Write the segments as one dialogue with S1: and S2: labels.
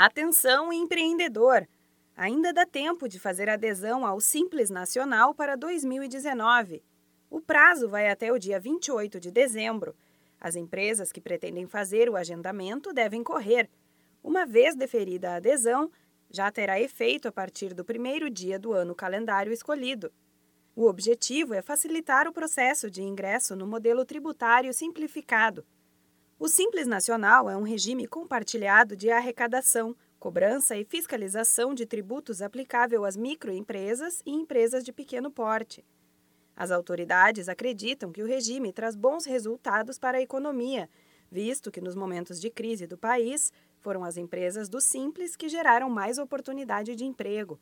S1: Atenção, empreendedor! Ainda dá tempo de fazer adesão ao Simples Nacional para 2019. O prazo vai até o dia 28 de dezembro. As empresas que pretendem fazer o agendamento devem correr. Uma vez deferida a adesão, já terá efeito a partir do primeiro dia do ano calendário escolhido. O objetivo é facilitar o processo de ingresso no modelo tributário simplificado o Simples Nacional é um regime compartilhado de arrecadação, cobrança e fiscalização de tributos aplicável às microempresas e empresas de pequeno porte. As autoridades acreditam que o regime traz bons resultados para a economia, visto que nos momentos de crise do país foram as empresas do Simples que geraram mais oportunidade de emprego.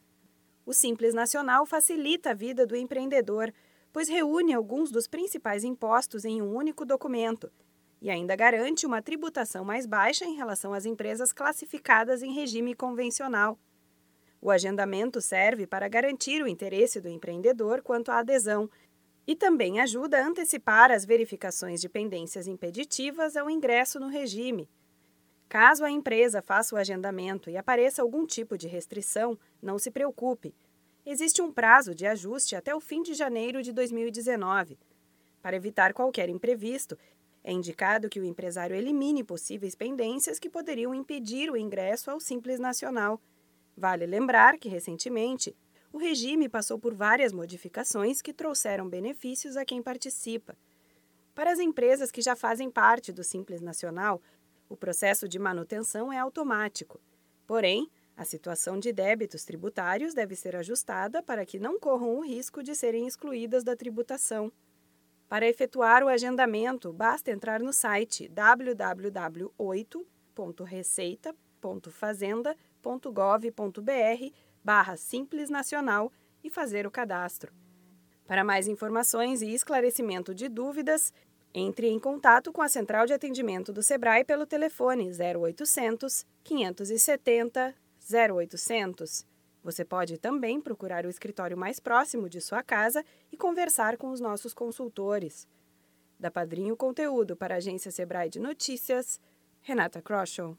S1: O Simples Nacional facilita a vida do empreendedor, pois reúne alguns dos principais impostos em um único documento e ainda garante uma tributação mais baixa em relação às empresas classificadas em regime convencional. O agendamento serve para garantir o interesse do empreendedor quanto à adesão e também ajuda a antecipar as verificações de pendências impeditivas ao ingresso no regime. Caso a empresa faça o agendamento e apareça algum tipo de restrição, não se preocupe. Existe um prazo de ajuste até o fim de janeiro de 2019. Para evitar qualquer imprevisto, é indicado que o empresário elimine possíveis pendências que poderiam impedir o ingresso ao Simples Nacional. Vale lembrar que, recentemente, o regime passou por várias modificações que trouxeram benefícios a quem participa. Para as empresas que já fazem parte do Simples Nacional, o processo de manutenção é automático. Porém, a situação de débitos tributários deve ser ajustada para que não corram o risco de serem excluídas da tributação. Para efetuar o agendamento, basta entrar no site www.receita.fazenda.gov.br barra Simples Nacional e fazer o cadastro. Para mais informações e esclarecimento de dúvidas, entre em contato com a Central de Atendimento do Sebrae pelo telefone 0800 570 0800. Você pode também procurar o escritório mais próximo de sua casa e conversar com os nossos consultores. Da Padrinho Conteúdo para a agência Sebrae de Notícias, Renata Kroschel.